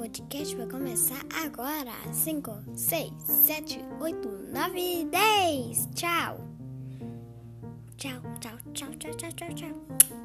podcast vai começar agora. 5, 6, 7, 8, 9, 10. Tchau. Tchau, tchau, tchau, tchau, tchau, tchau, tchau.